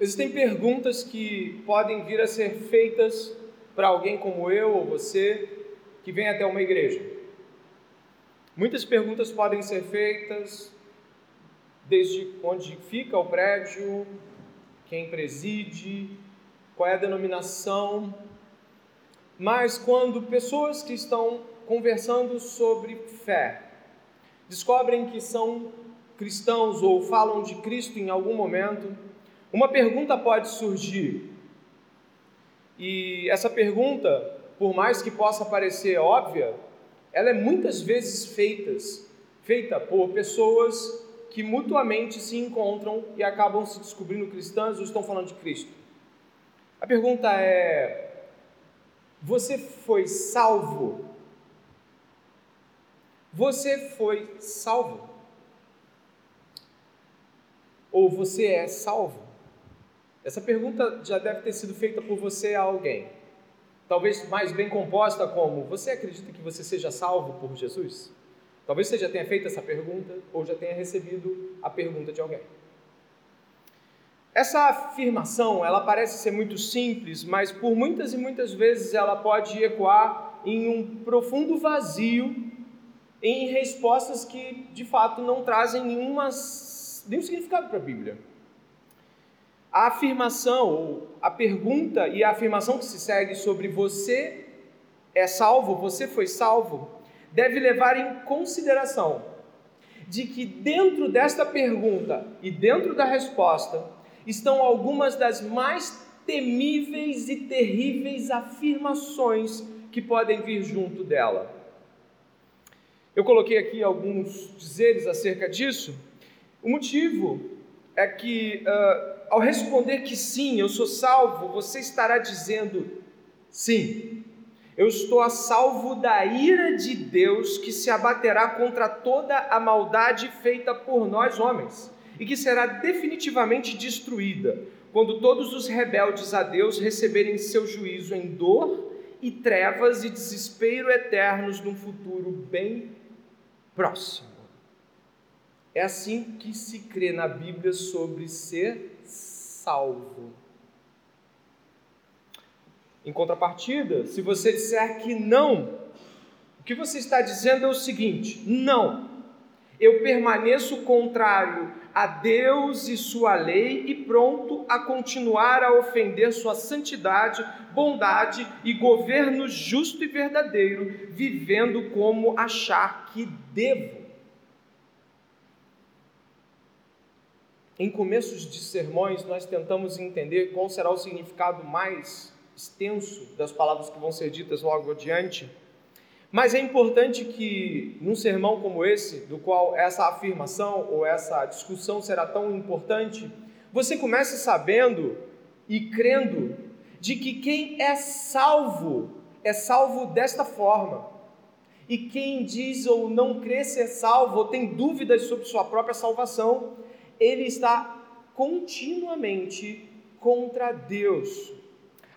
Existem perguntas que podem vir a ser feitas para alguém como eu ou você que vem até uma igreja. Muitas perguntas podem ser feitas desde onde fica o prédio, quem preside, qual é a denominação. Mas quando pessoas que estão conversando sobre fé descobrem que são cristãos ou falam de Cristo em algum momento, uma pergunta pode surgir. E essa pergunta, por mais que possa parecer óbvia, ela é muitas vezes feitas, feita por pessoas que mutuamente se encontram e acabam se descobrindo cristãs ou estão falando de Cristo. A pergunta é: você foi salvo? Você foi salvo? Ou você é salvo? Essa pergunta já deve ter sido feita por você a alguém. Talvez mais bem composta como: Você acredita que você seja salvo por Jesus? Talvez você já tenha feito essa pergunta ou já tenha recebido a pergunta de alguém. Essa afirmação, ela parece ser muito simples, mas por muitas e muitas vezes ela pode ecoar em um profundo vazio, em respostas que de fato não trazem nenhuma, nenhum significado para a Bíblia a afirmação, ou a pergunta e a afirmação que se segue sobre você é salvo, você foi salvo, deve levar em consideração de que dentro desta pergunta e dentro da resposta estão algumas das mais temíveis e terríveis afirmações que podem vir junto dela. Eu coloquei aqui alguns dizeres acerca disso. O motivo é que uh, ao responder que sim, eu sou salvo, você estará dizendo sim. Eu estou a salvo da ira de Deus que se abaterá contra toda a maldade feita por nós homens e que será definitivamente destruída quando todos os rebeldes a Deus receberem seu juízo em dor e trevas e desespero eternos num futuro bem próximo. É assim que se crê na Bíblia sobre ser salvo. Em contrapartida, se você disser que não, o que você está dizendo é o seguinte: não, eu permaneço contrário a Deus e Sua lei e pronto a continuar a ofender Sua santidade, bondade e governo justo e verdadeiro, vivendo como achar que devo. Em começos de sermões, nós tentamos entender qual será o significado mais extenso das palavras que vão ser ditas logo adiante. Mas é importante que, num sermão como esse, do qual essa afirmação ou essa discussão será tão importante, você comece sabendo e crendo de que quem é salvo é salvo desta forma. E quem diz ou não crê ser salvo ou tem dúvidas sobre sua própria salvação, ele está continuamente contra Deus.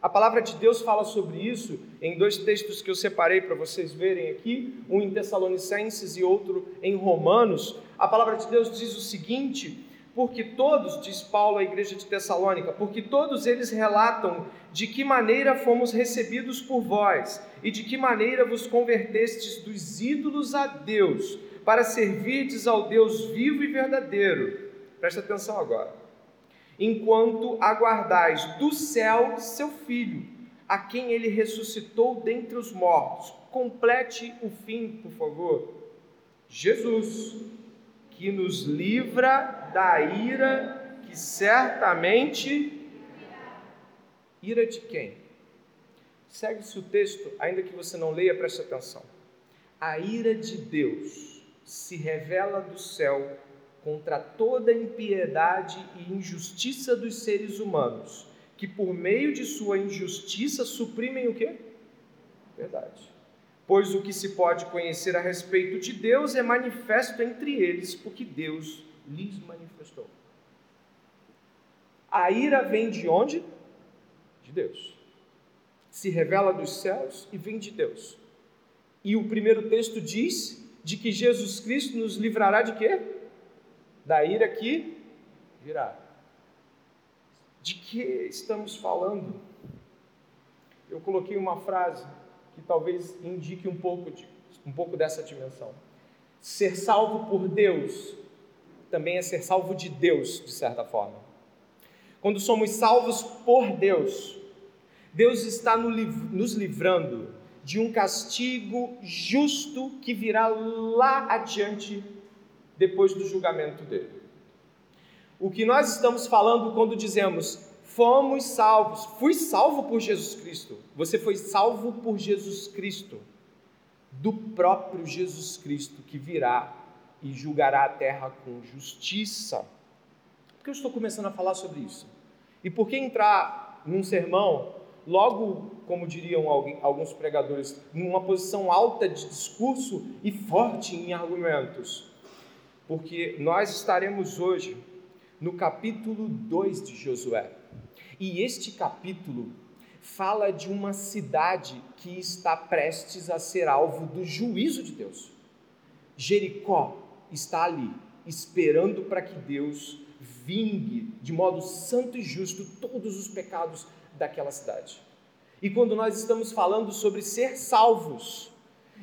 A palavra de Deus fala sobre isso em dois textos que eu separei para vocês verem aqui, um em Tessalonicenses e outro em Romanos. A palavra de Deus diz o seguinte: porque todos, diz Paulo à igreja de Tessalônica, porque todos eles relatam de que maneira fomos recebidos por vós e de que maneira vos convertestes dos ídolos a Deus, para servirdes ao Deus vivo e verdadeiro Presta atenção agora. Enquanto aguardais do céu seu filho, a quem ele ressuscitou dentre os mortos. Complete o fim, por favor. Jesus, que nos livra da ira que certamente. Ira de quem? Segue-se o texto, ainda que você não leia, preste atenção. A ira de Deus se revela do céu contra toda impiedade e injustiça dos seres humanos, que por meio de sua injustiça suprimem o quê? Verdade. Pois o que se pode conhecer a respeito de Deus é manifesto entre eles, porque Deus lhes manifestou. A ira vem de onde? De Deus. Se revela dos céus e vem de Deus. E o primeiro texto diz de que Jesus Cristo nos livrará de quê? Da ira que virá. De que estamos falando? Eu coloquei uma frase que talvez indique um pouco, de, um pouco dessa dimensão. Ser salvo por Deus também é ser salvo de Deus, de certa forma. Quando somos salvos por Deus, Deus está nos livrando de um castigo justo que virá lá adiante, depois do julgamento dele. O que nós estamos falando quando dizemos fomos salvos, fui salvo por Jesus Cristo. Você foi salvo por Jesus Cristo, do próprio Jesus Cristo que virá e julgará a terra com justiça. Por que eu estou começando a falar sobre isso? E por que entrar num sermão logo, como diriam alguns pregadores, numa posição alta de discurso e forte em argumentos. Porque nós estaremos hoje no capítulo 2 de Josué. E este capítulo fala de uma cidade que está prestes a ser alvo do juízo de Deus. Jericó está ali, esperando para que Deus vingue de modo santo e justo todos os pecados daquela cidade. E quando nós estamos falando sobre ser salvos,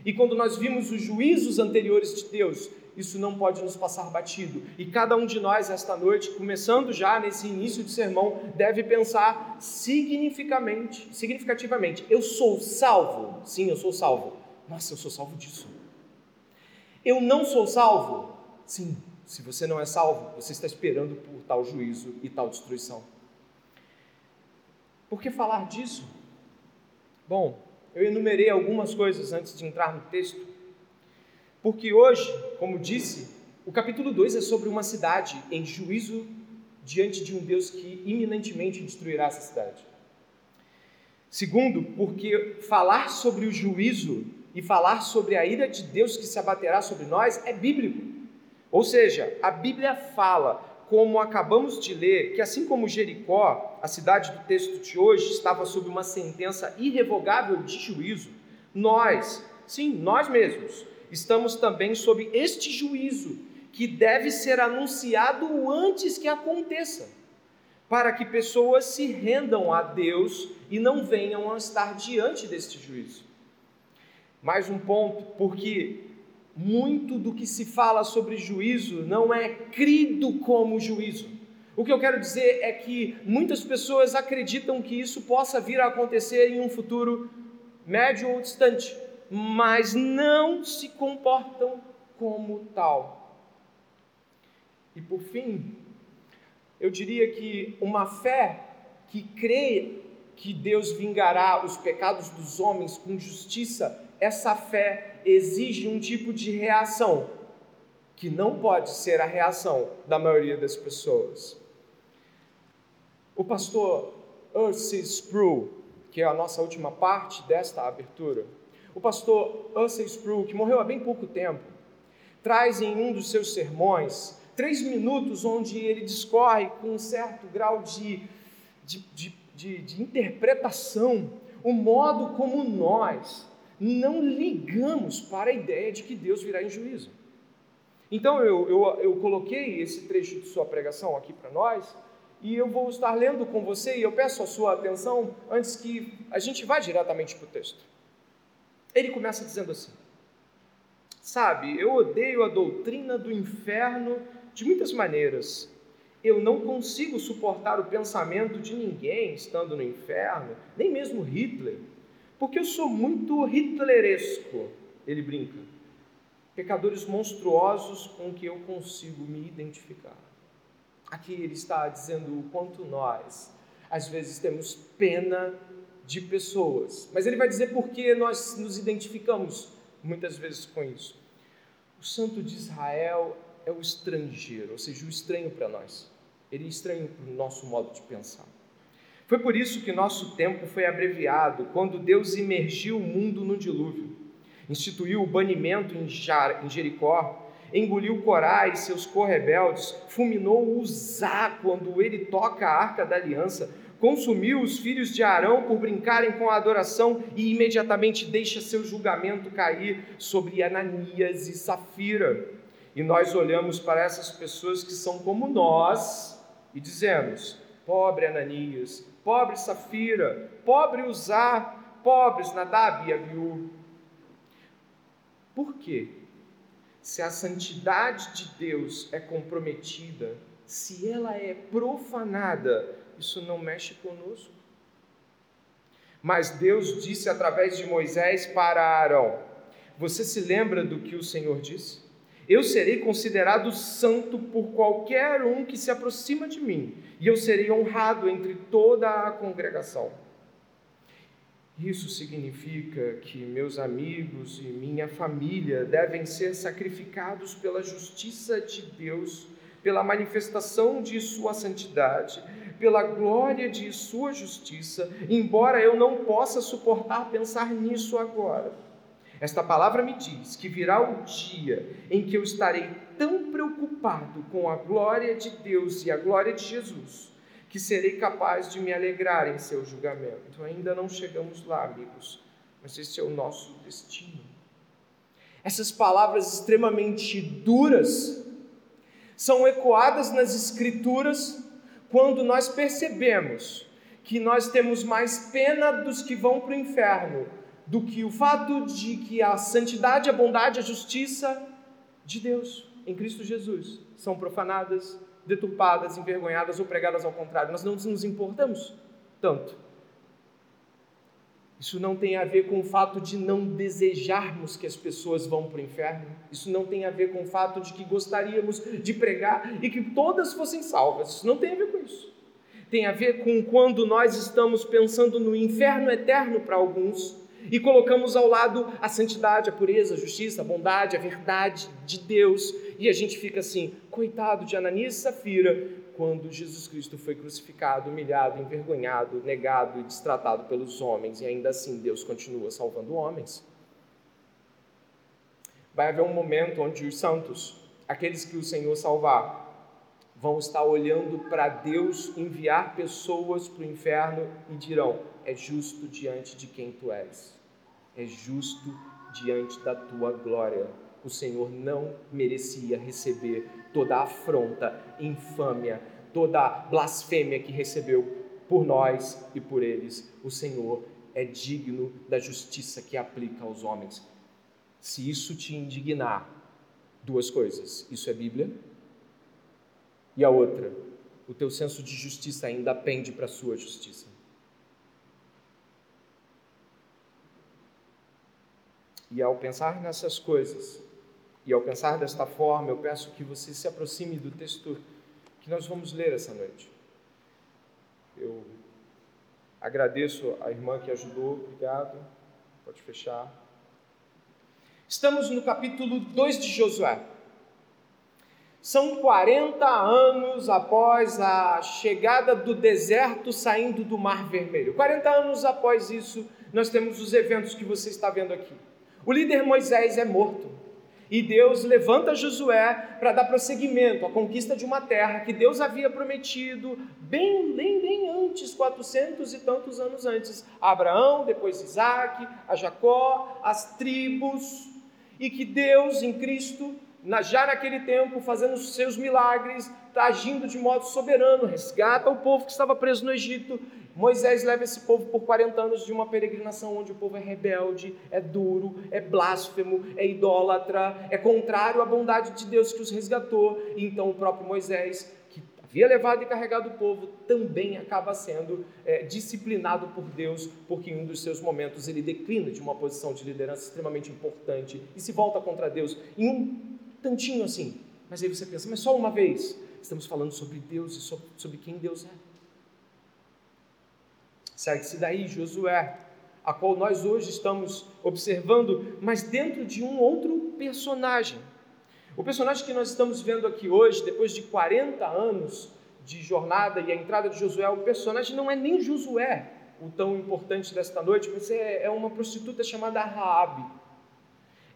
e quando nós vimos os juízos anteriores de Deus, isso não pode nos passar batido. E cada um de nós, esta noite, começando já nesse início de sermão, deve pensar significativamente, significativamente: eu sou salvo? Sim, eu sou salvo. Nossa, eu sou salvo disso. Eu não sou salvo? Sim, se você não é salvo, você está esperando por tal juízo e tal destruição. Por que falar disso? Bom, eu enumerei algumas coisas antes de entrar no texto, porque hoje, como disse, o capítulo 2 é sobre uma cidade em juízo diante de um Deus que iminentemente destruirá essa cidade. Segundo, porque falar sobre o juízo e falar sobre a ira de Deus que se abaterá sobre nós é bíblico. Ou seja, a Bíblia fala como acabamos de ler, que assim como Jericó, a cidade do texto de hoje, estava sob uma sentença irrevogável de juízo, nós, sim, nós mesmos, estamos também sob este juízo que deve ser anunciado antes que aconteça, para que pessoas se rendam a Deus e não venham a estar diante deste juízo. Mais um ponto, porque muito do que se fala sobre juízo não é crido como juízo. O que eu quero dizer é que muitas pessoas acreditam que isso possa vir a acontecer em um futuro médio ou distante, mas não se comportam como tal. E por fim, eu diria que uma fé que crê que Deus vingará os pecados dos homens com justiça, essa fé exige um tipo de reação que não pode ser a reação da maioria das pessoas. O pastor Ursi Sproul, que é a nossa última parte desta abertura, o pastor Ursi Sproul, que morreu há bem pouco tempo, traz em um dos seus sermões três minutos onde ele discorre com um certo grau de, de, de, de, de interpretação o modo como nós não ligamos para a ideia de que Deus virá em juízo. Então eu, eu, eu coloquei esse trecho de sua pregação aqui para nós e eu vou estar lendo com você e eu peço a sua atenção antes que a gente vá diretamente para o texto. Ele começa dizendo assim: Sabe, eu odeio a doutrina do inferno de muitas maneiras. Eu não consigo suportar o pensamento de ninguém estando no inferno, nem mesmo Hitler porque eu sou muito hitleresco, ele brinca. Pecadores monstruosos com que eu consigo me identificar. Aqui ele está dizendo o quanto nós, às vezes, temos pena de pessoas. Mas ele vai dizer por que nós nos identificamos muitas vezes com isso. O santo de Israel é o estrangeiro, ou seja, o estranho para nós. Ele é estranho para o nosso modo de pensar. Foi por isso que nosso tempo foi abreviado quando Deus imergiu o mundo no dilúvio, instituiu o banimento em Jericó, engoliu Corá e seus correbeldes, fulminou Uzá quando ele toca a arca da aliança, consumiu os filhos de Arão por brincarem com a adoração e imediatamente deixa seu julgamento cair sobre Ananias e Safira. E nós olhamos para essas pessoas que são como nós e dizemos: pobre Ananias, pobre Safira, pobre Uzá, pobres Nadab e Abiú. Por quê? Se a santidade de Deus é comprometida, se ela é profanada, isso não mexe conosco. Mas Deus disse através de Moisés para Arão: Você se lembra do que o Senhor disse? Eu serei considerado santo por qualquer um que se aproxima de mim, e eu serei honrado entre toda a congregação. Isso significa que meus amigos e minha família devem ser sacrificados pela justiça de Deus, pela manifestação de Sua santidade, pela glória de Sua justiça, embora eu não possa suportar pensar nisso agora. Esta palavra me diz que virá o dia em que eu estarei tão preocupado com a glória de Deus e a glória de Jesus que serei capaz de me alegrar em seu julgamento. Ainda não chegamos lá, amigos, mas esse é o nosso destino. Essas palavras extremamente duras são ecoadas nas Escrituras quando nós percebemos que nós temos mais pena dos que vão para o inferno do que o fato de que a santidade, a bondade, a justiça de Deus em Cristo Jesus são profanadas deturpadas, envergonhadas ou pregadas ao contrário. Nós não nos importamos tanto. Isso não tem a ver com o fato de não desejarmos que as pessoas vão para o inferno. Isso não tem a ver com o fato de que gostaríamos de pregar e que todas fossem salvas. Isso não tem a ver com isso. Tem a ver com quando nós estamos pensando no inferno eterno para alguns e colocamos ao lado a santidade, a pureza, a justiça, a bondade, a verdade de Deus, e a gente fica assim, coitado de Ananias e Safira, quando Jesus Cristo foi crucificado, humilhado, envergonhado, negado e destratado pelos homens, e ainda assim Deus continua salvando homens. Vai haver um momento onde os santos, aqueles que o Senhor salvar, vão estar olhando para Deus enviar pessoas para o inferno e dirão: é justo diante de quem tu és, é justo diante da tua glória. O Senhor não merecia receber toda afronta, infâmia, toda blasfêmia que recebeu por nós e por eles. O Senhor é digno da justiça que aplica aos homens. Se isso te indignar, duas coisas: isso é Bíblia e a outra, o teu senso de justiça ainda pende para a sua justiça. E ao pensar nessas coisas, e ao pensar desta forma, eu peço que você se aproxime do texto que nós vamos ler essa noite. Eu agradeço a irmã que ajudou, obrigado. Pode fechar. Estamos no capítulo 2 de Josué. São 40 anos após a chegada do deserto saindo do Mar Vermelho. 40 anos após isso, nós temos os eventos que você está vendo aqui. O líder Moisés é morto. E Deus levanta Josué para dar prosseguimento à conquista de uma terra que Deus havia prometido bem, bem, bem antes, 400 e tantos anos antes, a Abraão, depois Isaac, a Jacó, as tribos, e que Deus em Cristo já naquele tempo, fazendo os seus milagres, está agindo de modo soberano, resgata o povo que estava preso no Egito. Moisés leva esse povo por 40 anos de uma peregrinação onde o povo é rebelde, é duro, é blasfemo, é idólatra, é contrário à bondade de Deus que os resgatou. E então o próprio Moisés, que havia levado e carregado o povo, também acaba sendo é, disciplinado por Deus, porque em um dos seus momentos ele declina de uma posição de liderança extremamente importante e se volta contra Deus. Em um tantinho assim. Mas aí você pensa, mas só uma vez. Estamos falando sobre Deus e sobre, sobre quem Deus é. Segue-se daí Josué, a qual nós hoje estamos observando, mas dentro de um outro personagem. O personagem que nós estamos vendo aqui hoje, depois de 40 anos de jornada e a entrada de Josué, o personagem não é nem Josué, o tão importante desta noite, mas é, é uma prostituta chamada Raabe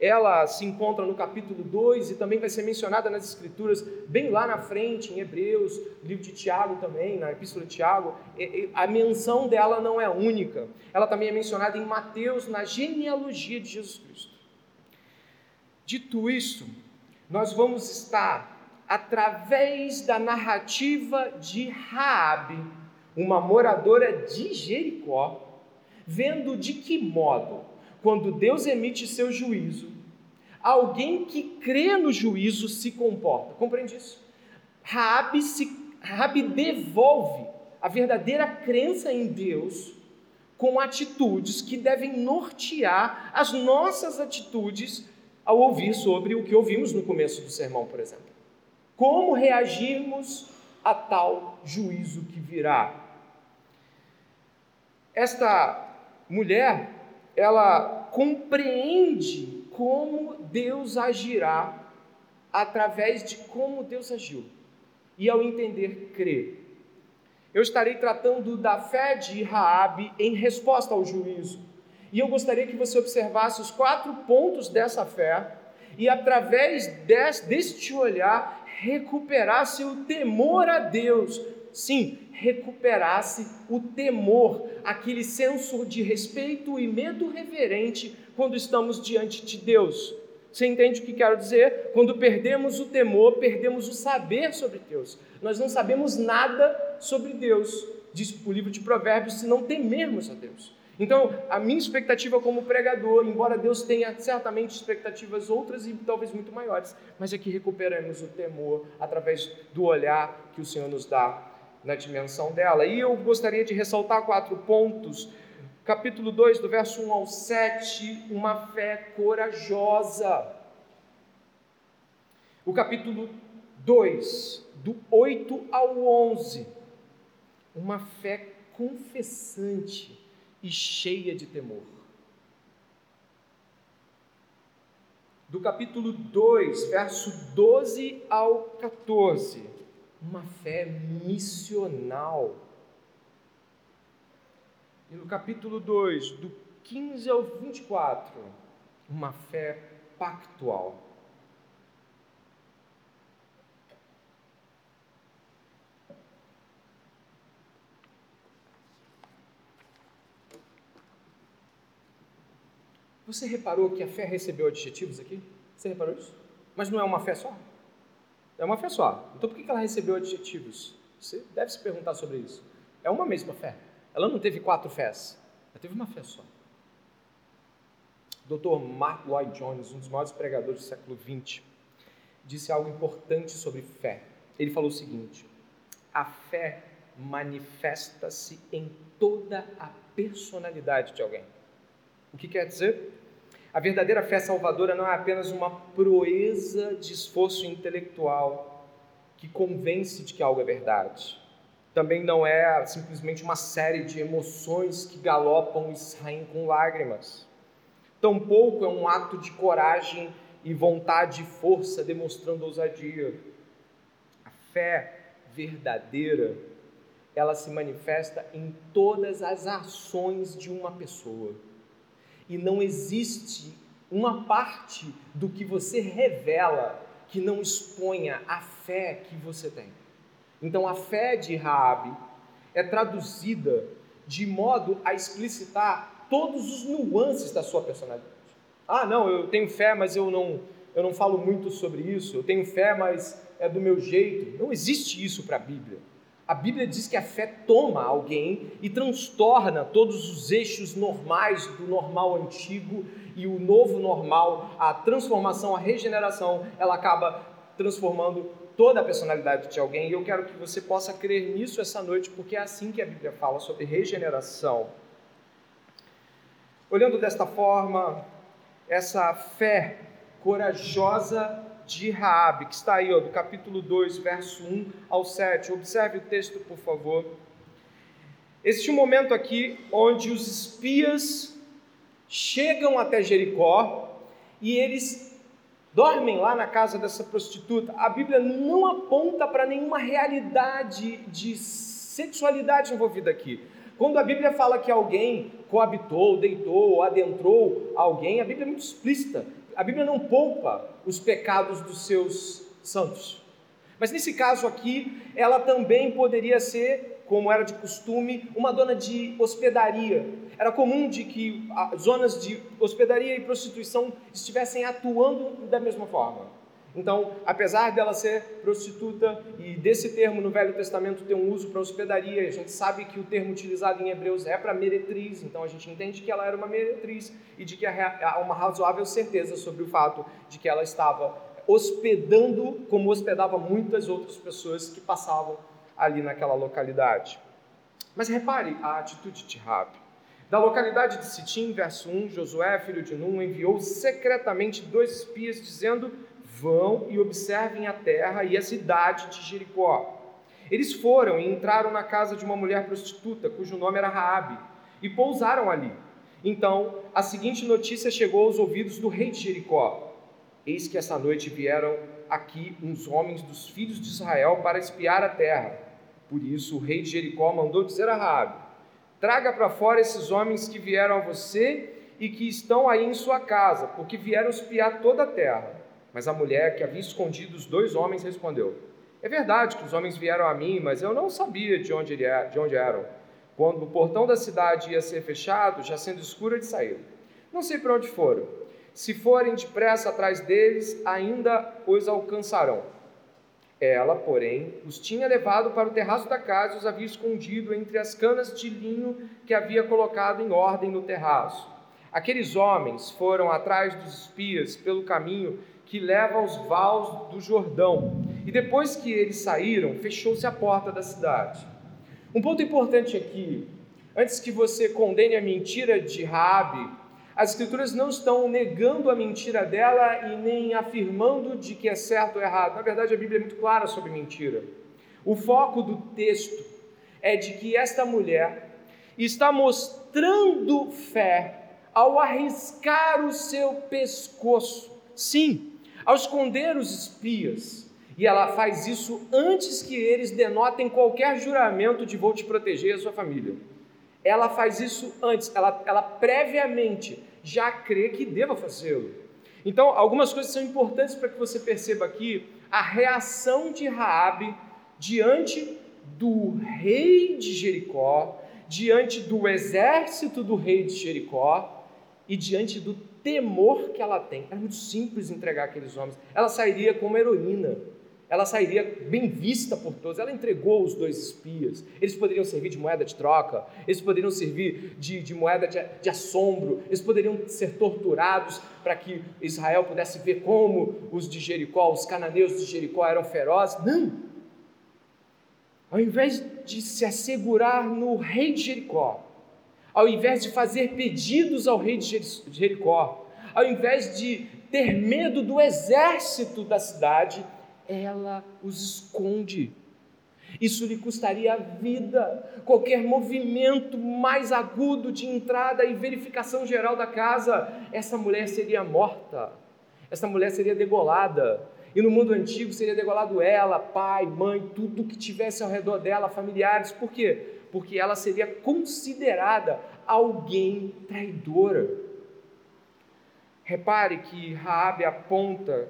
ela se encontra no capítulo 2 e também vai ser mencionada nas Escrituras, bem lá na frente, em Hebreus, livro de Tiago também, na Epístola de Tiago. A menção dela não é única, ela também é mencionada em Mateus, na genealogia de Jesus Cristo. Dito isso, nós vamos estar através da narrativa de Raabe, uma moradora de Jericó, vendo de que modo, quando Deus emite seu juízo, alguém que crê no juízo se comporta. Compreende isso? Raabe, se, devolve a verdadeira crença em Deus com atitudes que devem nortear as nossas atitudes ao ouvir sobre o que ouvimos no começo do sermão, por exemplo. Como reagirmos a tal juízo que virá? Esta mulher, ela compreende como Deus agirá através de como Deus agiu. E ao entender, crê. Eu estarei tratando da fé de Raabe em resposta ao juízo. E eu gostaria que você observasse os quatro pontos dessa fé e através deste olhar recuperasse o temor a Deus. Sim, recuperasse o temor, aquele senso de respeito e medo reverente quando estamos diante de Deus. Você entende o que quero dizer? Quando perdemos o temor, perdemos o saber sobre Deus. Nós não sabemos nada sobre Deus, diz o livro de Provérbios, se não temermos a Deus. Então, a minha expectativa como pregador, embora Deus tenha certamente expectativas outras e talvez muito maiores, mas é que recuperemos o temor através do olhar que o Senhor nos dá na dimensão dela. E eu gostaria de ressaltar quatro pontos. Capítulo 2, do verso 1 ao 7, uma fé corajosa. O capítulo 2, do 8 ao 11, uma fé confessante e cheia de temor. Do capítulo 2, verso 12 ao 14, uma fé missional. E no capítulo 2, do 15 ao 24, uma fé pactual. Você reparou que a fé recebeu adjetivos aqui? Você reparou isso? Mas não é uma fé só? É uma fé só. Então por que ela recebeu adjetivos? Você deve se perguntar sobre isso. É uma mesma fé. Ela não teve quatro fés. Ela teve uma fé só. Dr. Mark Lloyd Jones, um dos maiores pregadores do século XX, disse algo importante sobre fé. Ele falou o seguinte: a fé manifesta-se em toda a personalidade de alguém. O que quer dizer? A verdadeira fé salvadora não é apenas uma proeza de esforço intelectual que convence de que algo é verdade. Também não é simplesmente uma série de emoções que galopam e saem com lágrimas. Tampouco é um ato de coragem e vontade e força demonstrando ousadia. A fé verdadeira, ela se manifesta em todas as ações de uma pessoa e não existe uma parte do que você revela que não exponha a fé que você tem. Então a fé de Raabe é traduzida de modo a explicitar todos os nuances da sua personalidade. Ah, não, eu tenho fé, mas eu não eu não falo muito sobre isso. Eu tenho fé, mas é do meu jeito. Não existe isso para a Bíblia. A Bíblia diz que a fé toma alguém e transtorna todos os eixos normais do normal antigo e o novo normal, a transformação, a regeneração, ela acaba transformando toda a personalidade de alguém. E eu quero que você possa crer nisso essa noite, porque é assim que a Bíblia fala sobre regeneração. Olhando desta forma, essa fé corajosa de Raabe, que está aí, ó, do capítulo 2, verso 1 ao 7. Observe o texto, por favor. Existe um momento aqui onde os espias chegam até Jericó e eles dormem lá na casa dessa prostituta. A Bíblia não aponta para nenhuma realidade de sexualidade envolvida aqui. Quando a Bíblia fala que alguém coabitou, deitou, adentrou alguém, a Bíblia é muito explícita a Bíblia não poupa os pecados dos seus santos. Mas nesse caso aqui, ela também poderia ser, como era de costume, uma dona de hospedaria. Era comum de que zonas de hospedaria e prostituição estivessem atuando da mesma forma. Então, apesar dela ser prostituta e desse termo no Velho Testamento ter um uso para hospedaria, a gente sabe que o termo utilizado em Hebreus é para meretriz, então a gente entende que ela era uma meretriz e de que há uma razoável certeza sobre o fato de que ela estava hospedando como hospedava muitas outras pessoas que passavam ali naquela localidade. Mas repare a atitude de Rabi. Da localidade de Sitim, verso 1, Josué, filho de Num, enviou secretamente dois espias, dizendo: Vão e observem a terra e a cidade de Jericó. Eles foram e entraram na casa de uma mulher prostituta, cujo nome era Raabe, e pousaram ali. Então, a seguinte notícia chegou aos ouvidos do rei de Jericó: Eis que essa noite vieram aqui uns homens dos filhos de Israel para espiar a terra. Por isso, o rei de Jericó mandou dizer a Raabe: Traga para fora esses homens que vieram a você e que estão aí em sua casa, porque vieram espiar toda a terra. Mas a mulher que havia escondido os dois homens respondeu: É verdade que os homens vieram a mim, mas eu não sabia de onde, é, de onde eram. Quando o portão da cidade ia ser fechado, já sendo escuro, eles saíram. Não sei para onde foram. Se forem depressa atrás deles, ainda os alcançarão. Ela, porém, os tinha levado para o terraço da casa e os havia escondido entre as canas de linho que havia colocado em ordem no terraço. Aqueles homens foram atrás dos espias pelo caminho que leva aos vales do Jordão. E depois que eles saíram, fechou-se a porta da cidade. Um ponto importante aqui, antes que você condene a mentira de Rabi, as escrituras não estão negando a mentira dela e nem afirmando de que é certo ou errado. Na verdade, a Bíblia é muito clara sobre mentira. O foco do texto é de que esta mulher está mostrando fé ao arriscar o seu pescoço. Sim, ao esconder os espias. E ela faz isso antes que eles denotem qualquer juramento de vou te proteger a sua família. Ela faz isso antes, ela, ela previamente já crê que deva fazê-lo. Então, algumas coisas são importantes para que você perceba aqui a reação de Raabe diante do rei de Jericó, diante do exército do rei de Jericó e diante do temor que ela tem. É muito simples entregar aqueles homens. Ela sairia como heroína. Ela sairia bem vista por todos. Ela entregou os dois espias. Eles poderiam servir de moeda de troca, eles poderiam servir de, de moeda de, de assombro, eles poderiam ser torturados para que Israel pudesse ver como os de Jericó, os cananeus de Jericó eram ferozes. Não! Ao invés de se assegurar no rei de Jericó, ao invés de fazer pedidos ao rei de Jericó, ao invés de ter medo do exército da cidade, ela os esconde. Isso lhe custaria a vida. Qualquer movimento mais agudo de entrada e verificação geral da casa, essa mulher seria morta. Essa mulher seria degolada. E no mundo antigo seria degolado ela, pai, mãe, tudo que tivesse ao redor dela, familiares. Por quê? Porque ela seria considerada alguém traidora. Repare que Raabe aponta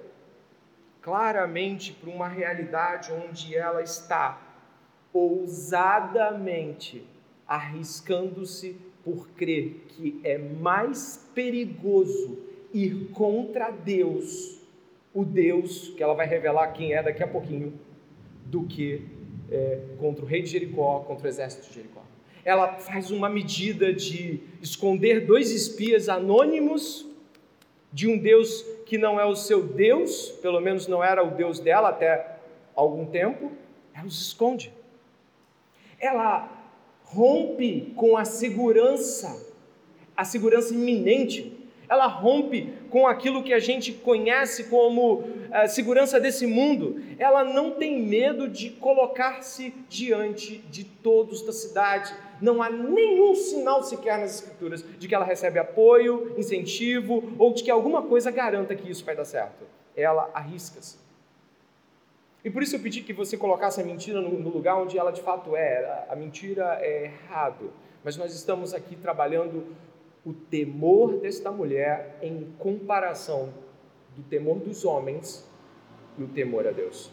claramente para uma realidade onde ela está ousadamente arriscando-se por crer que é mais perigoso ir contra Deus, o Deus que ela vai revelar quem é daqui a pouquinho, do que é, contra o rei de Jericó, contra o exército de Jericó. Ela faz uma medida de esconder dois espias anônimos de um Deus que não é o seu Deus, pelo menos não era o Deus dela até algum tempo, ela os esconde. Ela rompe com a segurança, a segurança iminente ela rompe com aquilo que a gente conhece como uh, segurança desse mundo. Ela não tem medo de colocar-se diante de todos da cidade. Não há nenhum sinal sequer nas Escrituras de que ela recebe apoio, incentivo ou de que alguma coisa garanta que isso vai dar certo. Ela arrisca-se. E por isso eu pedi que você colocasse a mentira no, no lugar onde ela de fato é. A mentira é errado. Mas nós estamos aqui trabalhando o temor desta mulher em comparação do temor dos homens e o temor a Deus.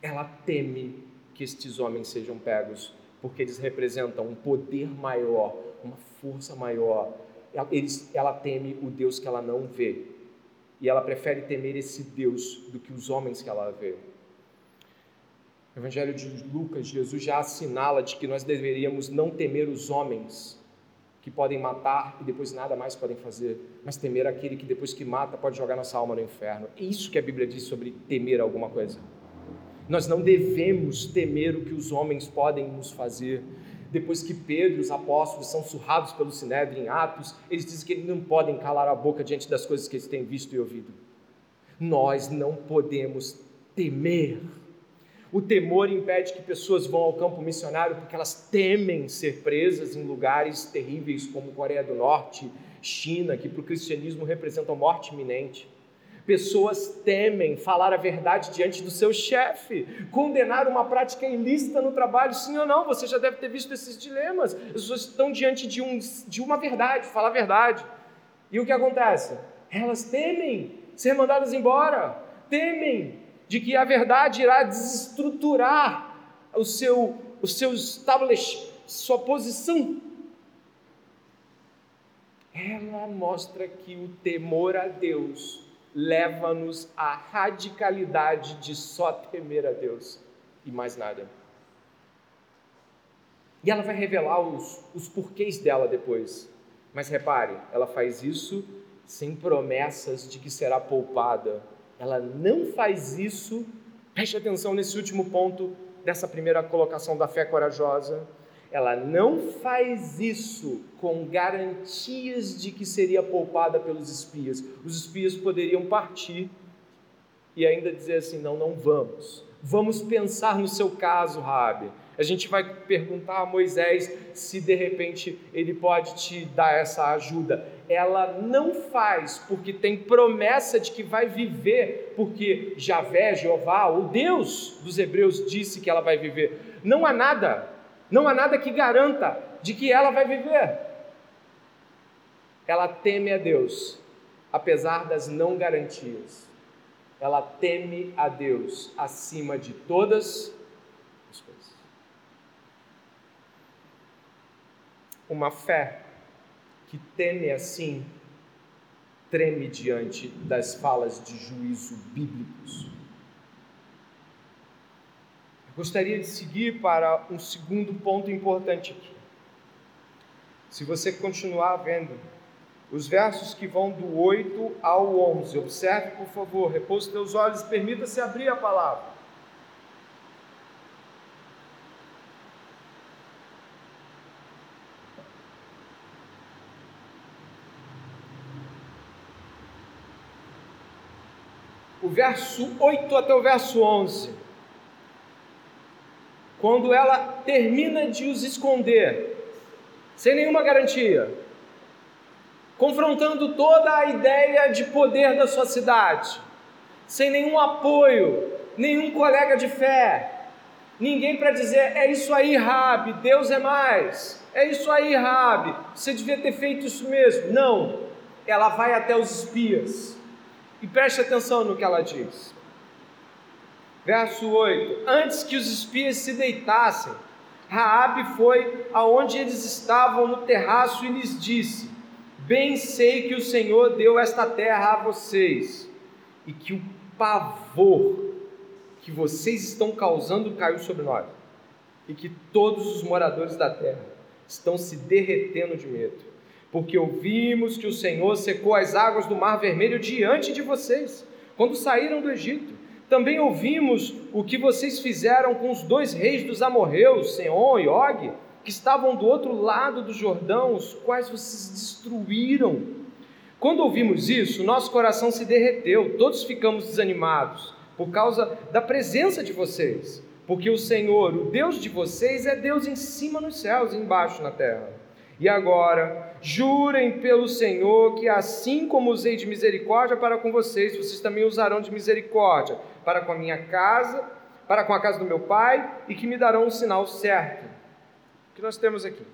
Ela teme que estes homens sejam pegos, porque eles representam um poder maior, uma força maior. Ela, eles, ela teme o Deus que ela não vê. e ela prefere temer esse Deus do que os homens que ela vê. No Evangelho de Lucas, Jesus já assinala de que nós deveríamos não temer os homens que podem matar e depois nada mais podem fazer, mas temer aquele que depois que mata pode jogar nossa alma no inferno. É isso que a Bíblia diz sobre temer alguma coisa. Nós não devemos temer o que os homens podem nos fazer. Depois que Pedro e os apóstolos são surrados pelo Sinédrio em Atos, eles dizem que eles não podem calar a boca diante das coisas que eles têm visto e ouvido. Nós não podemos temer. O temor impede que pessoas vão ao campo missionário porque elas temem ser presas em lugares terríveis como Coreia do Norte, China, que para o cristianismo representam morte iminente. Pessoas temem falar a verdade diante do seu chefe, condenar uma prática ilícita no trabalho, sim ou não. Você já deve ter visto esses dilemas. As pessoas estão diante de, um, de uma verdade, falar a verdade. E o que acontece? Elas temem ser mandadas embora, temem de que a verdade irá desestruturar o seu, o seu establishment, sua posição. Ela mostra que o temor a Deus leva-nos à radicalidade de só temer a Deus e mais nada. E ela vai revelar os, os porquês dela depois. Mas repare, ela faz isso sem promessas de que será poupada. Ela não faz isso, preste atenção nesse último ponto dessa primeira colocação da fé corajosa ela não faz isso com garantias de que seria poupada pelos espias. Os espias poderiam partir e ainda dizer assim: não, não vamos. Vamos pensar no seu caso, Rabi. A gente vai perguntar a Moisés se de repente ele pode te dar essa ajuda. Ela não faz porque tem promessa de que vai viver, porque Javé, Jeová, o Deus dos hebreus, disse que ela vai viver. Não há nada não há nada que garanta de que ela vai viver. Ela teme a Deus, apesar das não garantias. Ela teme a Deus acima de todas as coisas. Uma fé que teme assim, treme diante das falas de juízo bíblicos. Gostaria de seguir para um segundo ponto importante aqui. Se você continuar vendo os versos que vão do 8 ao 11, observe, por favor, repouse teus olhos, permita-se abrir a palavra. Verso 8 até o verso 11 quando ela termina de os esconder, sem nenhuma garantia, confrontando toda a ideia de poder da sua cidade, sem nenhum apoio, nenhum colega de fé, ninguém para dizer: é isso aí, Rabi, Deus é mais, é isso aí, Rabi, você devia ter feito isso mesmo. Não, ela vai até os espias, e preste atenção no que ela diz. Verso 8: Antes que os espias se deitassem, Raabe foi aonde eles estavam no terraço e lhes disse: Bem sei que o Senhor deu esta terra a vocês, e que o pavor que vocês estão causando caiu sobre nós, e que todos os moradores da terra estão se derretendo de medo, porque ouvimos que o Senhor secou as águas do Mar Vermelho diante de vocês, quando saíram do Egito também ouvimos o que vocês fizeram com os dois reis dos amorreus, Seom e Og, que estavam do outro lado do Jordão, os quais vocês destruíram. Quando ouvimos isso, nosso coração se derreteu, todos ficamos desanimados por causa da presença de vocês, porque o Senhor, o Deus de vocês, é Deus em cima nos céus e embaixo na terra. E agora, jurem pelo Senhor que assim como usei de misericórdia para com vocês, vocês também usarão de misericórdia para com a minha casa, para com a casa do meu pai, e que me darão um sinal certo. O que nós temos aqui?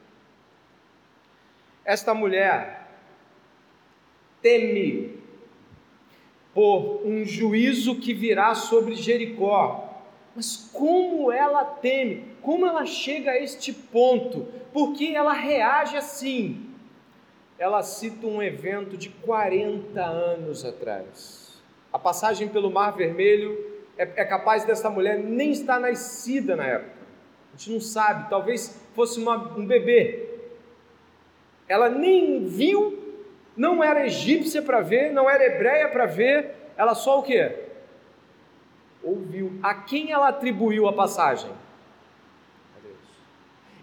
Esta mulher teme por um juízo que virá sobre Jericó. Mas como ela teme? Como ela chega a este ponto? Por que ela reage assim? Ela cita um evento de 40 anos atrás. A passagem pelo Mar Vermelho é, é capaz dessa mulher nem estar nascida na época. A gente não sabe, talvez fosse uma, um bebê. Ela nem viu, não era egípcia para ver, não era hebreia para ver, ela só o quê? Ouviu. A quem ela atribuiu a passagem?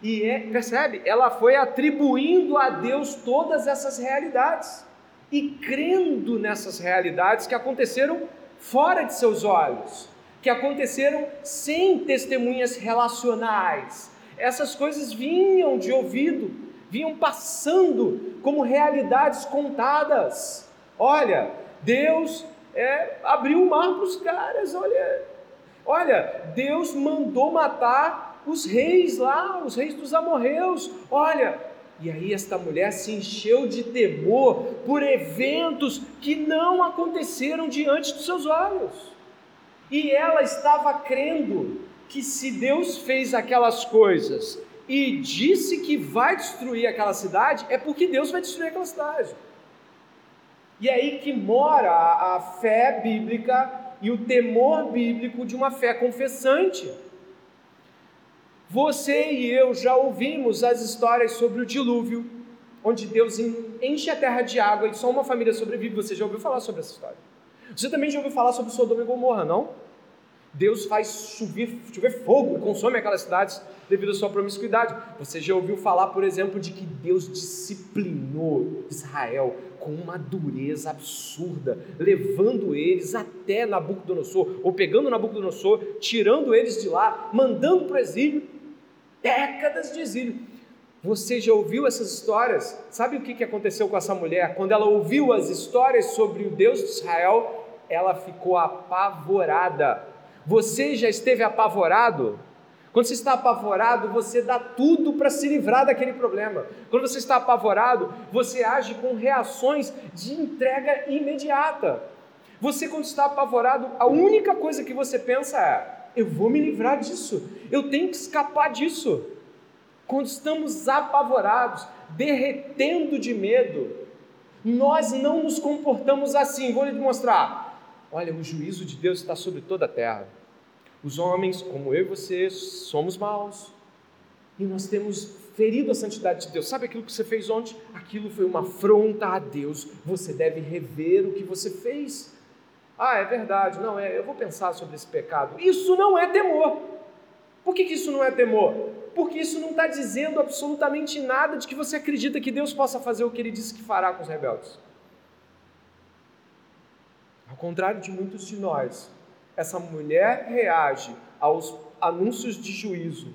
E é, percebe? Ela foi atribuindo a Deus todas essas realidades e crendo nessas realidades que aconteceram fora de seus olhos, que aconteceram sem testemunhas relacionais. Essas coisas vinham de ouvido, vinham passando como realidades contadas. Olha, Deus é, abriu o mar para os caras, olha, olha, Deus mandou matar os reis lá, os reis dos amorreus. Olha, e aí esta mulher se encheu de temor por eventos que não aconteceram diante dos seus olhos. E ela estava crendo que se Deus fez aquelas coisas e disse que vai destruir aquela cidade, é porque Deus vai destruir aquela cidade. E é aí que mora a, a fé bíblica e o temor bíblico de uma fé confessante. Você e eu já ouvimos as histórias sobre o dilúvio, onde Deus enche a terra de água e só uma família sobrevive. Você já ouviu falar sobre essa história? Você também já ouviu falar sobre Sodoma e Gomorra, não? Deus faz chover, chover fogo consome aquelas cidades devido à sua promiscuidade. Você já ouviu falar, por exemplo, de que Deus disciplinou Israel com uma dureza absurda, levando eles até Nabucodonosor, ou pegando Nabucodonosor, tirando eles de lá, mandando para o exílio décadas de exílio. Você já ouviu essas histórias? Sabe o que aconteceu com essa mulher? Quando ela ouviu as histórias sobre o Deus de Israel, ela ficou apavorada. Você já esteve apavorado? Quando você está apavorado, você dá tudo para se livrar daquele problema. Quando você está apavorado, você age com reações de entrega imediata. Você, quando está apavorado, a única coisa que você pensa é: eu vou me livrar disso, eu tenho que escapar disso. Quando estamos apavorados, derretendo de medo, nós não nos comportamos assim. Vou lhe mostrar. Olha, o juízo de Deus está sobre toda a terra. Os homens, como eu e você, somos maus. E nós temos ferido a santidade de Deus. Sabe aquilo que você fez ontem? Aquilo foi uma afronta a Deus. Você deve rever o que você fez. Ah, é verdade, não é, eu vou pensar sobre esse pecado. Isso não é temor. Por que, que isso não é temor? Porque isso não está dizendo absolutamente nada de que você acredita que Deus possa fazer o que ele disse que fará com os rebeldes. Ao contrário de muitos de nós, essa mulher reage aos anúncios de juízo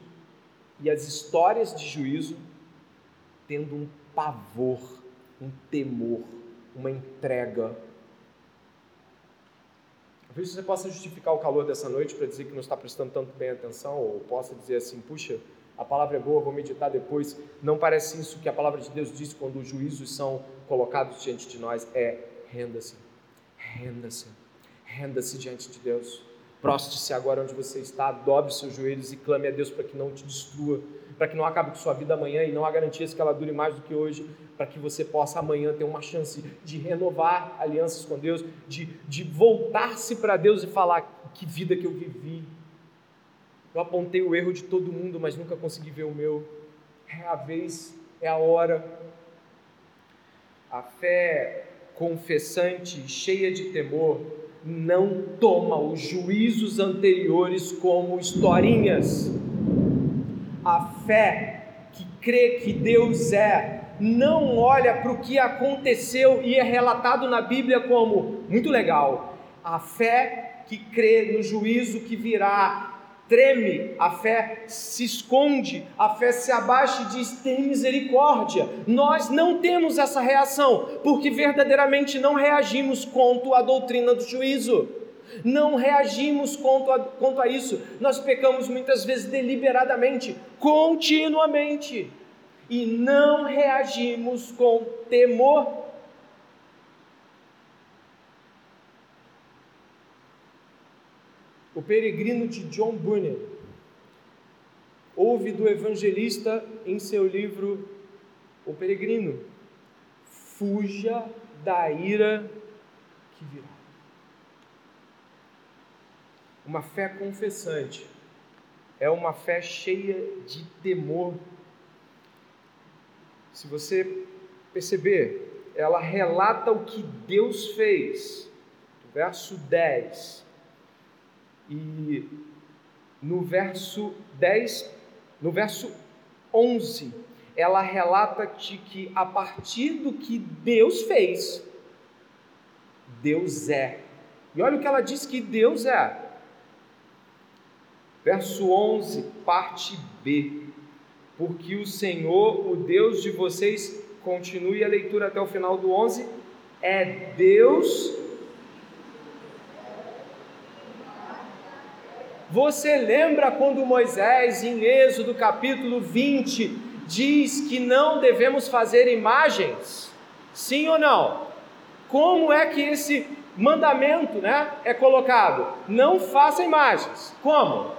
e às histórias de juízo tendo um pavor, um temor, uma entrega Talvez você possa justificar o calor dessa noite para dizer que não está prestando tanto bem atenção, ou possa dizer assim: puxa, a palavra é boa, vou meditar depois. Não parece isso que a palavra de Deus diz quando os juízos são colocados diante de nós? É renda-se, renda-se, renda-se diante de Deus. Proste-se agora onde você está, dobre seus joelhos e clame a Deus para que não te destrua, para que não acabe com sua vida amanhã e não há garantias que ela dure mais do que hoje, para que você possa amanhã ter uma chance de renovar alianças com Deus, de, de voltar-se para Deus e falar: que vida que eu vivi. Eu apontei o erro de todo mundo, mas nunca consegui ver o meu. É a vez, é a hora. A fé confessante, cheia de temor, não toma os juízos anteriores como historinhas. A fé que crê que Deus é, não olha para o que aconteceu e é relatado na Bíblia como muito legal. A fé que crê no juízo que virá treme, a fé se esconde, a fé se abaixa e diz: tem misericórdia. Nós não temos essa reação, porque verdadeiramente não reagimos contra a doutrina do juízo. Não reagimos quanto a, quanto a isso. Nós pecamos muitas vezes deliberadamente, continuamente, e não reagimos com temor O peregrino de John Bunyan ouve do evangelista em seu livro O Peregrino: fuja da ira que virá. Uma fé confessante é uma fé cheia de temor. Se você perceber, ela relata o que Deus fez, verso 10. E no verso 10, no verso 11, ela relata de que a partir do que Deus fez, Deus é. E olha o que ela diz que Deus é. Verso 11, parte B. Porque o Senhor, o Deus de vocês, continue a leitura até o final do 11, é Deus. Você lembra quando Moisés, em Êxodo capítulo 20, diz que não devemos fazer imagens? Sim ou não? Como é que esse mandamento né, é colocado? Não faça imagens. Como?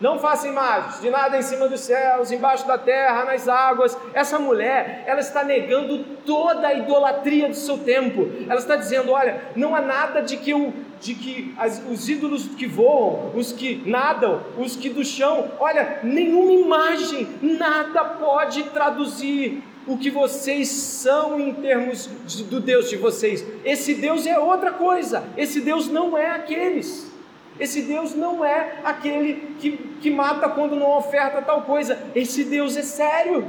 Não faça imagens de nada em cima dos céus, embaixo da terra, nas águas. Essa mulher, ela está negando toda a idolatria do seu tempo. Ela está dizendo: olha, não há nada de que, o, de que as, os ídolos que voam, os que nadam, os que do chão, olha, nenhuma imagem, nada pode traduzir o que vocês são em termos de, do Deus de vocês. Esse Deus é outra coisa. Esse Deus não é aqueles. Esse Deus não é aquele que, que mata quando não oferta tal coisa. Esse Deus é sério.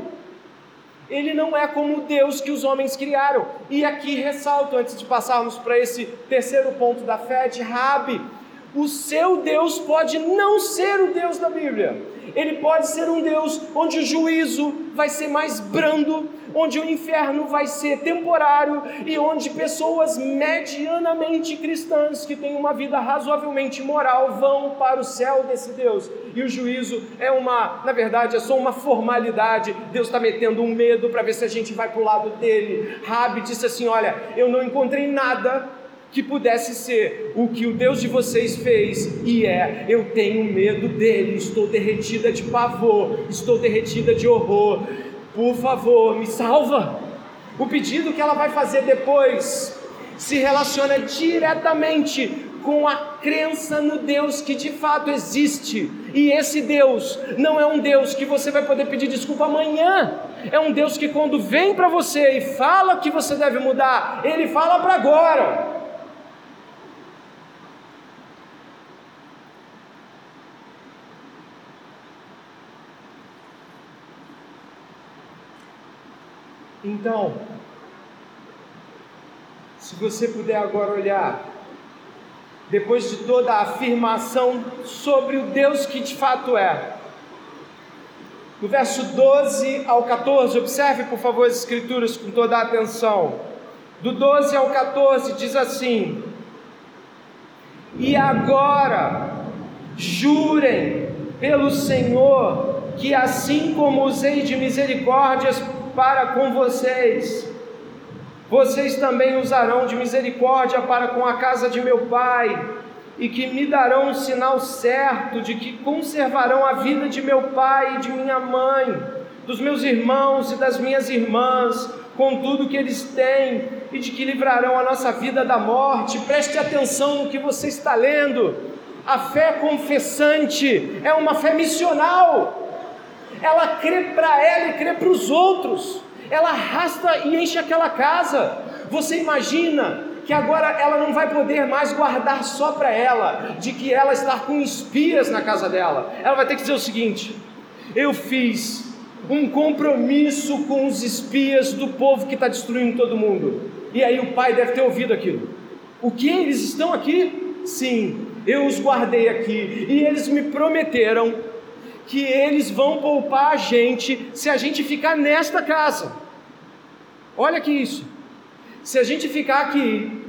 Ele não é como o Deus que os homens criaram. E aqui ressalto, antes de passarmos para esse terceiro ponto da fé de Rabi, o seu Deus pode não ser o Deus da Bíblia. Ele pode ser um Deus onde o juízo vai ser mais brando, onde o inferno vai ser temporário e onde pessoas medianamente cristãs que têm uma vida razoavelmente moral vão para o céu desse Deus. E o juízo é uma, na verdade, é só uma formalidade. Deus está metendo um medo para ver se a gente vai para o lado dele. Rabi disse assim: Olha, eu não encontrei nada que pudesse ser o que o Deus de vocês fez e é. Eu tenho medo dele, estou derretida de pavor, estou derretida de horror. Por favor, me salva. O pedido que ela vai fazer depois se relaciona diretamente com a crença no Deus que de fato existe. E esse Deus não é um Deus que você vai poder pedir desculpa amanhã. É um Deus que quando vem para você e fala que você deve mudar, ele fala para agora. Então, se você puder agora olhar, depois de toda a afirmação sobre o Deus que de fato é, no verso 12 ao 14, observe por favor as Escrituras com toda a atenção. Do 12 ao 14 diz assim: E agora jurem pelo Senhor que assim como usei de misericórdias para com vocês. Vocês também usarão de misericórdia para com a casa de meu pai, e que me darão um sinal certo de que conservarão a vida de meu pai e de minha mãe, dos meus irmãos e das minhas irmãs, com tudo que eles têm, e de que livrarão a nossa vida da morte. Preste atenção no que você está lendo. A fé confessante é uma fé missional ela crê para ela e crê para os outros, ela arrasta e enche aquela casa. Você imagina que agora ela não vai poder mais guardar só para ela, de que ela está com espias na casa dela. Ela vai ter que dizer o seguinte: eu fiz um compromisso com os espias do povo que está destruindo todo mundo. E aí o pai deve ter ouvido aquilo. O que eles estão aqui? Sim, eu os guardei aqui e eles me prometeram que eles vão poupar a gente se a gente ficar nesta casa. Olha que isso. Se a gente ficar aqui,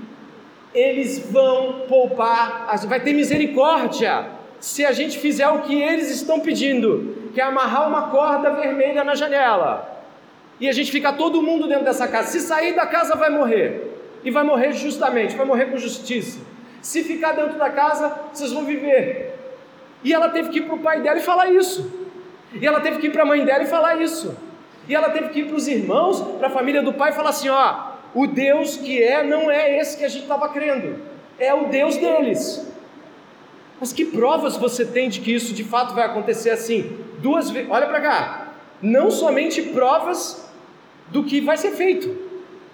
eles vão poupar, vai ter misericórdia se a gente fizer o que eles estão pedindo, que é amarrar uma corda vermelha na janela. E a gente ficar todo mundo dentro dessa casa. Se sair da casa, vai morrer. E vai morrer justamente, vai morrer com justiça. Se ficar dentro da casa, vocês vão viver. E ela teve que ir para o pai dela e falar isso. E ela teve que ir para a mãe dela e falar isso. E ela teve que ir para os irmãos, para a família do pai e falar assim: ó, o Deus que é não é esse que a gente estava crendo, é o Deus deles. Mas que provas você tem de que isso de fato vai acontecer assim? Duas vezes, olha para cá, não somente provas do que vai ser feito,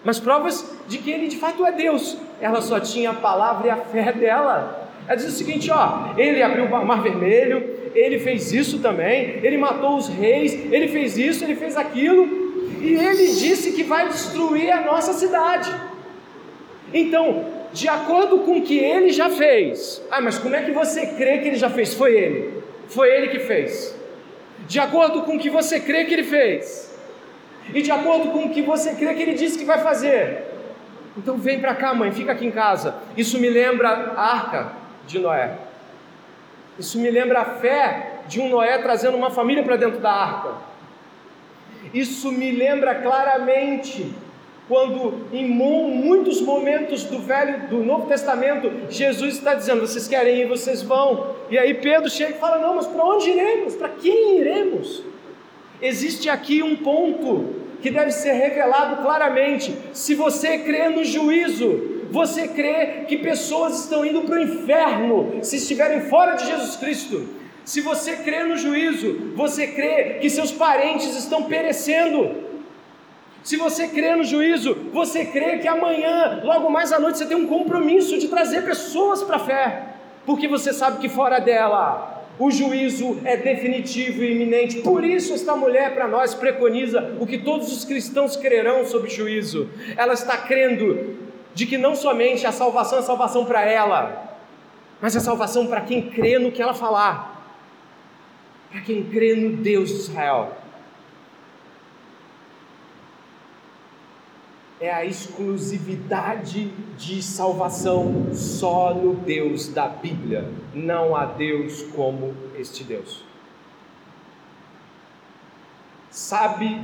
mas provas de que ele de fato é Deus. Ela só tinha a palavra e a fé dela. Ela diz o seguinte: ó, ele abriu o mar vermelho, ele fez isso também, ele matou os reis, ele fez isso, ele fez aquilo, e ele disse que vai destruir a nossa cidade. Então, de acordo com o que ele já fez. Ah, mas como é que você crê que ele já fez? Foi ele. Foi ele que fez. De acordo com o que você crê que ele fez. E de acordo com o que você crê que ele disse que vai fazer. Então vem para cá, mãe, fica aqui em casa. Isso me lembra a arca de Noé. Isso me lembra a fé de um Noé trazendo uma família para dentro da arca. Isso me lembra claramente quando em muitos momentos do Velho, do Novo Testamento, Jesus está dizendo: vocês querem ir, vocês vão. E aí Pedro chega e fala: não, mas para onde iremos? Para quem iremos? Existe aqui um ponto que deve ser revelado claramente. Se você crê no juízo, você crê que pessoas estão indo para o inferno se estiverem fora de Jesus Cristo. Se você crê no juízo, você crê que seus parentes estão perecendo. Se você crê no juízo, você crê que amanhã, logo mais à noite, você tem um compromisso de trazer pessoas para a fé, porque você sabe que fora dela o juízo é definitivo e iminente. Por isso, esta mulher para nós preconiza o que todos os cristãos crerão sobre juízo. Ela está crendo de que não somente a salvação é salvação para ela, mas é salvação para quem crê no que ela falar, para quem crê no Deus de Israel. é a exclusividade de salvação só no Deus da Bíblia. Não há Deus como este Deus. Sabe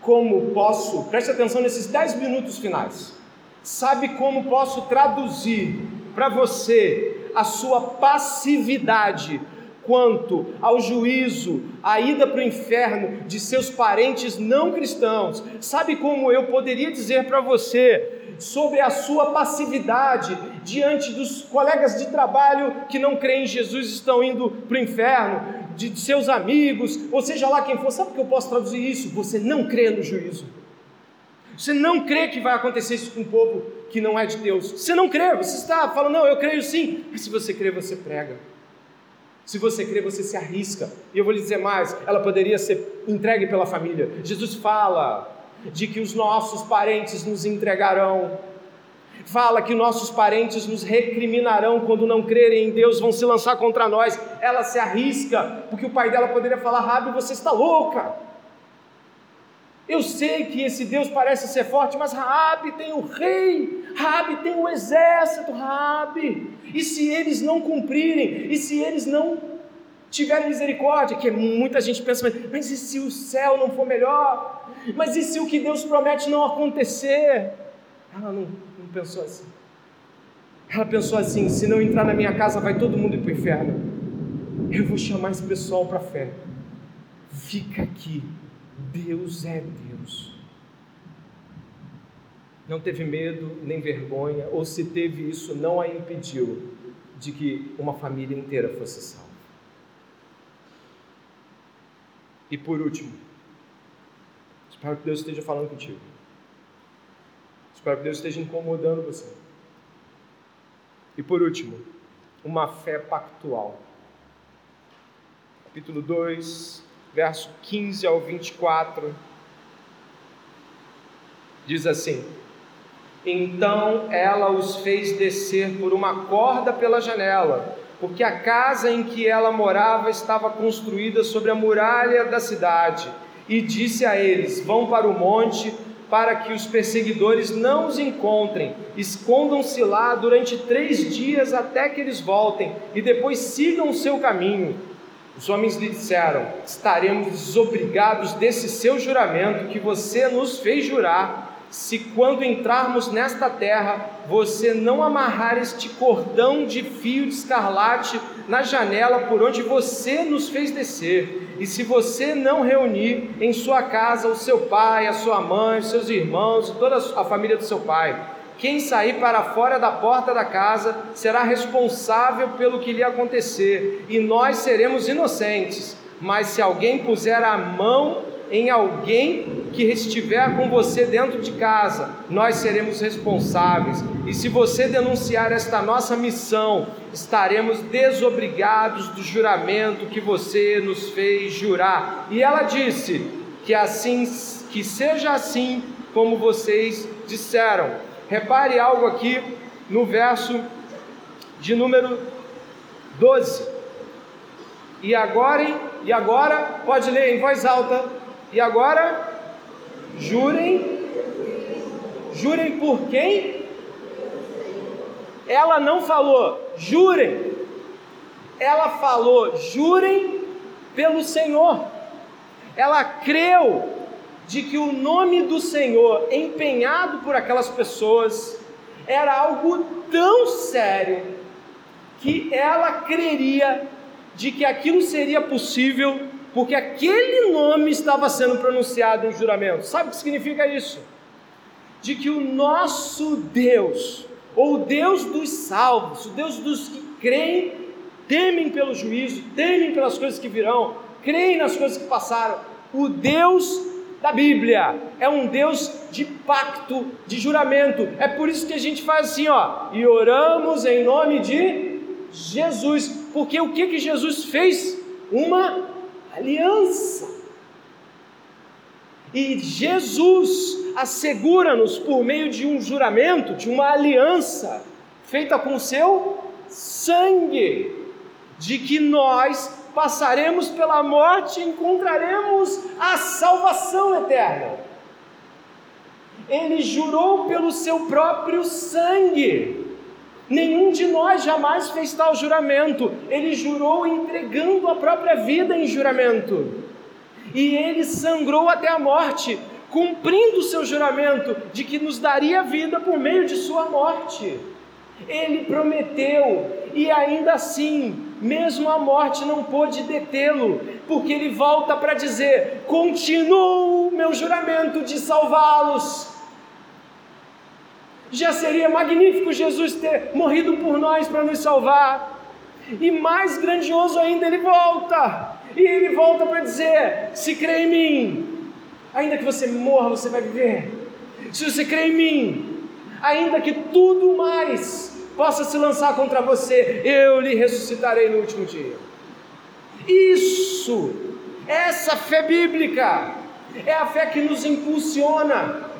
como posso, preste atenção nesses dez minutos finais, sabe como posso traduzir para você a sua passividade quanto ao juízo, à ida para o inferno de seus parentes não cristãos. Sabe como eu poderia dizer para você sobre a sua passividade diante dos colegas de trabalho que não creem em Jesus estão indo para o inferno, de seus amigos, ou seja lá quem for? Sabe que eu posso traduzir isso? Você não crê no juízo. Você não crê que vai acontecer isso com um povo que não é de Deus. Você não crê, você está falando, não, eu creio sim. Mas se você crê, você prega. Se você crê, você se arrisca. E eu vou lhe dizer mais: ela poderia ser entregue pela família. Jesus fala de que os nossos parentes nos entregarão. Fala que nossos parentes nos recriminarão quando não crerem em Deus, vão se lançar contra nós. Ela se arrisca, porque o pai dela poderia falar: Rabi, você está louca. Eu sei que esse Deus parece ser forte, mas Raabe tem o rei, Raabe tem o exército, Raabe. E se eles não cumprirem, e se eles não tiverem misericórdia, que muita gente pensa, mas e se o céu não for melhor? Mas e se o que Deus promete não acontecer? Ela não, não pensou assim. Ela pensou assim: se não entrar na minha casa, vai todo mundo para o inferno. Eu vou chamar esse pessoal para a fé. Fica aqui Deus é Deus. Não teve medo nem vergonha, ou se teve isso, não a impediu de que uma família inteira fosse salva. E por último, espero que Deus esteja falando contigo. Espero que Deus esteja incomodando você. E por último, uma fé pactual. Capítulo 2, verso 15 ao 24, diz assim: Então ela os fez descer por uma corda pela janela, porque a casa em que ela morava estava construída sobre a muralha da cidade, e disse a eles: Vão para o monte para que os perseguidores não os encontrem. Escondam-se lá durante três dias até que eles voltem e depois sigam o seu caminho. Os homens lhe disseram: Estaremos desobrigados desse seu juramento que você nos fez jurar. se quando entrarmos nesta terra, você não amarrar este cordão de fio de escarlate na janela por onde você nos fez descer, e se você não reunir em sua casa o seu pai, a sua mãe, os seus irmãos toda a família do seu pai, quem sair para fora da porta da casa será responsável pelo que lhe acontecer, e nós seremos inocentes. Mas se alguém puser a mão em alguém que estiver com você dentro de casa, nós seremos responsáveis. E se você denunciar esta nossa missão, estaremos desobrigados do juramento que você nos fez jurar. E ela disse: que assim que seja assim como vocês disseram. Repare algo aqui no verso de número 12. E agora, e agora, pode ler em voz alta e agora, jurem, jurem por quem? Ela não falou, jurem. Ela falou, jurem pelo Senhor. Ela creu de que o nome do Senhor empenhado por aquelas pessoas era algo tão sério que ela creria de que aquilo seria possível porque aquele nome estava sendo pronunciado em juramento. Sabe o que significa isso? De que o nosso Deus, ou o Deus dos salvos, o Deus dos que creem, temem pelo juízo, temem pelas coisas que virão, creem nas coisas que passaram, o Deus da Bíblia é um Deus de pacto, de juramento. É por isso que a gente faz assim, ó, e oramos em nome de Jesus, porque o que que Jesus fez? Uma aliança. E Jesus assegura-nos por meio de um juramento, de uma aliança feita com seu sangue, de que nós passaremos pela morte e encontraremos a salvação eterna. Ele jurou pelo seu próprio sangue. Nenhum de nós jamais fez tal juramento. Ele jurou entregando a própria vida em juramento. E ele sangrou até a morte, cumprindo o seu juramento de que nos daria vida por meio de sua morte. Ele prometeu, e ainda assim, mesmo a morte não pôde detê-lo, porque ele volta para dizer: continuo meu juramento de salvá-los já seria magnífico Jesus ter morrido por nós para nos salvar. E mais grandioso ainda, ele volta. E ele volta para dizer: se crê em mim, ainda que você morra, você vai viver. Se você crê em mim, ainda que tudo mais possa se lançar contra você, eu lhe ressuscitarei no último dia. Isso, essa fé bíblica, é a fé que nos impulsiona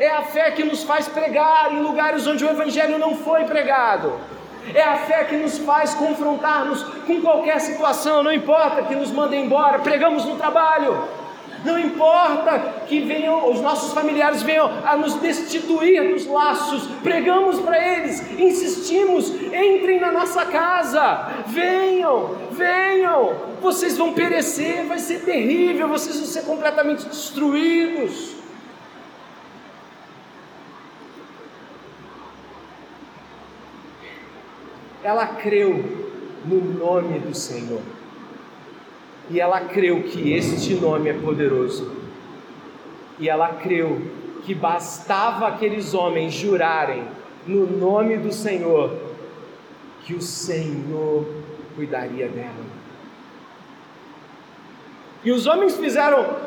é a fé que nos faz pregar em lugares onde o Evangelho não foi pregado. É a fé que nos faz confrontar-nos com qualquer situação, não importa que nos mandem embora, pregamos no trabalho. Não importa que venham os nossos familiares venham a nos destituir dos laços, pregamos para eles, insistimos, entrem na nossa casa, venham, venham, vocês vão perecer, vai ser terrível, vocês vão ser completamente destruídos. ela creu no nome do Senhor. E ela creu que este nome é poderoso. E ela creu que bastava aqueles homens jurarem no nome do Senhor que o Senhor cuidaria dela. E os homens fizeram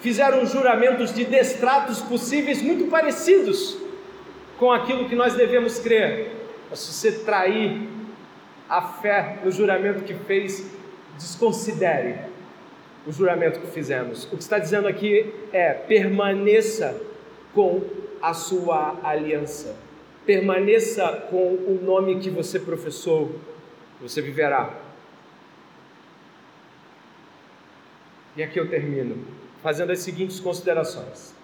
fizeram juramentos de destratos possíveis muito parecidos com aquilo que nós devemos crer. Mas se você trair a fé no juramento que fez, desconsidere o juramento que fizemos. O que está dizendo aqui é: permaneça com a sua aliança, permaneça com o nome que você professou, você viverá. E aqui eu termino, fazendo as seguintes considerações.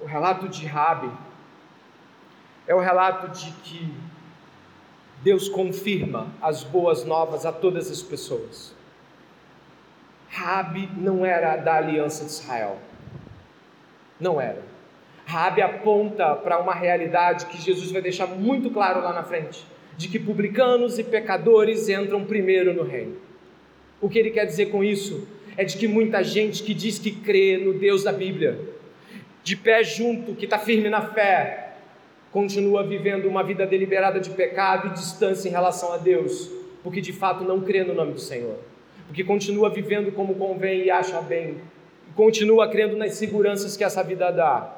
O relato de Rabi é o relato de que Deus confirma as boas novas a todas as pessoas. Rabi não era da aliança de Israel. Não era. Rabi aponta para uma realidade que Jesus vai deixar muito claro lá na frente, de que publicanos e pecadores entram primeiro no reino. O que ele quer dizer com isso? É de que muita gente que diz que crê no Deus da Bíblia, de pé junto, que está firme na fé, continua vivendo uma vida deliberada de pecado e distância em relação a Deus, porque de fato não crê no nome do Senhor, porque continua vivendo como convém e acha bem, continua crendo nas seguranças que essa vida dá.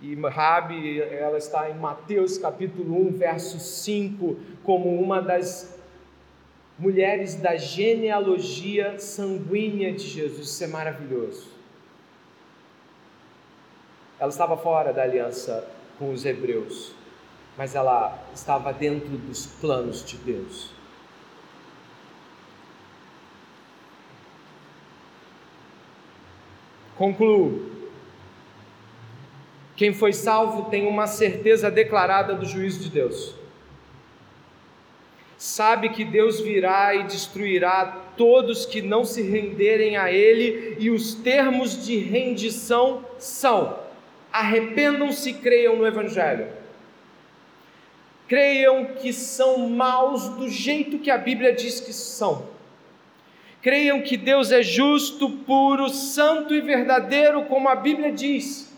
E Rabi, ela está em Mateus capítulo 1, verso 5, como uma das mulheres da genealogia sanguínea de Jesus. Isso é maravilhoso. Ela estava fora da aliança com os hebreus, mas ela estava dentro dos planos de Deus. Concluo. Quem foi salvo tem uma certeza declarada do juízo de Deus. Sabe que Deus virá e destruirá todos que não se renderem a Ele, e os termos de rendição são: arrependam-se e creiam no Evangelho. Creiam que são maus do jeito que a Bíblia diz que são. Creiam que Deus é justo, puro, santo e verdadeiro, como a Bíblia diz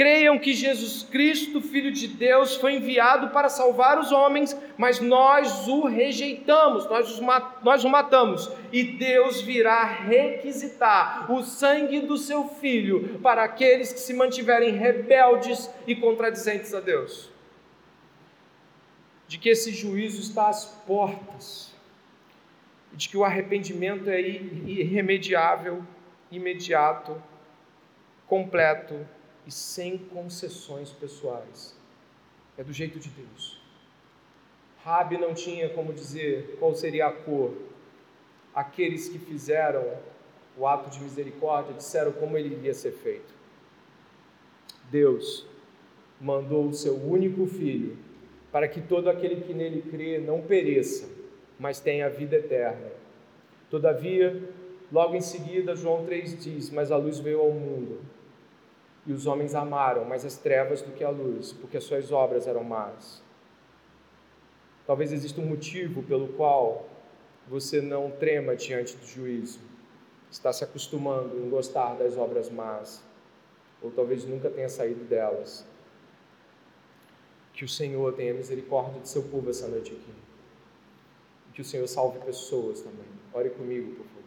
Creiam que Jesus Cristo, Filho de Deus, foi enviado para salvar os homens, mas nós o rejeitamos, nós, nós o matamos, e Deus virá requisitar o sangue do seu Filho para aqueles que se mantiverem rebeldes e contradizentes a Deus. De que esse juízo está às portas, de que o arrependimento é irremediável, imediato, completo e sem concessões pessoais. É do jeito de Deus. Rabi não tinha como dizer qual seria a cor. Aqueles que fizeram o ato de misericórdia disseram como ele iria ser feito. Deus mandou o seu único filho para que todo aquele que nele crê não pereça, mas tenha vida eterna. Todavia, logo em seguida, João 3 diz: Mas a luz veio ao mundo e os homens amaram mais as trevas do que a luz, porque as suas obras eram más. Talvez exista um motivo pelo qual você não trema diante do juízo. Está se acostumando em gostar das obras más, ou talvez nunca tenha saído delas. Que o Senhor tenha misericórdia de seu povo essa noite aqui. Que o Senhor salve pessoas também. Ore comigo, por favor.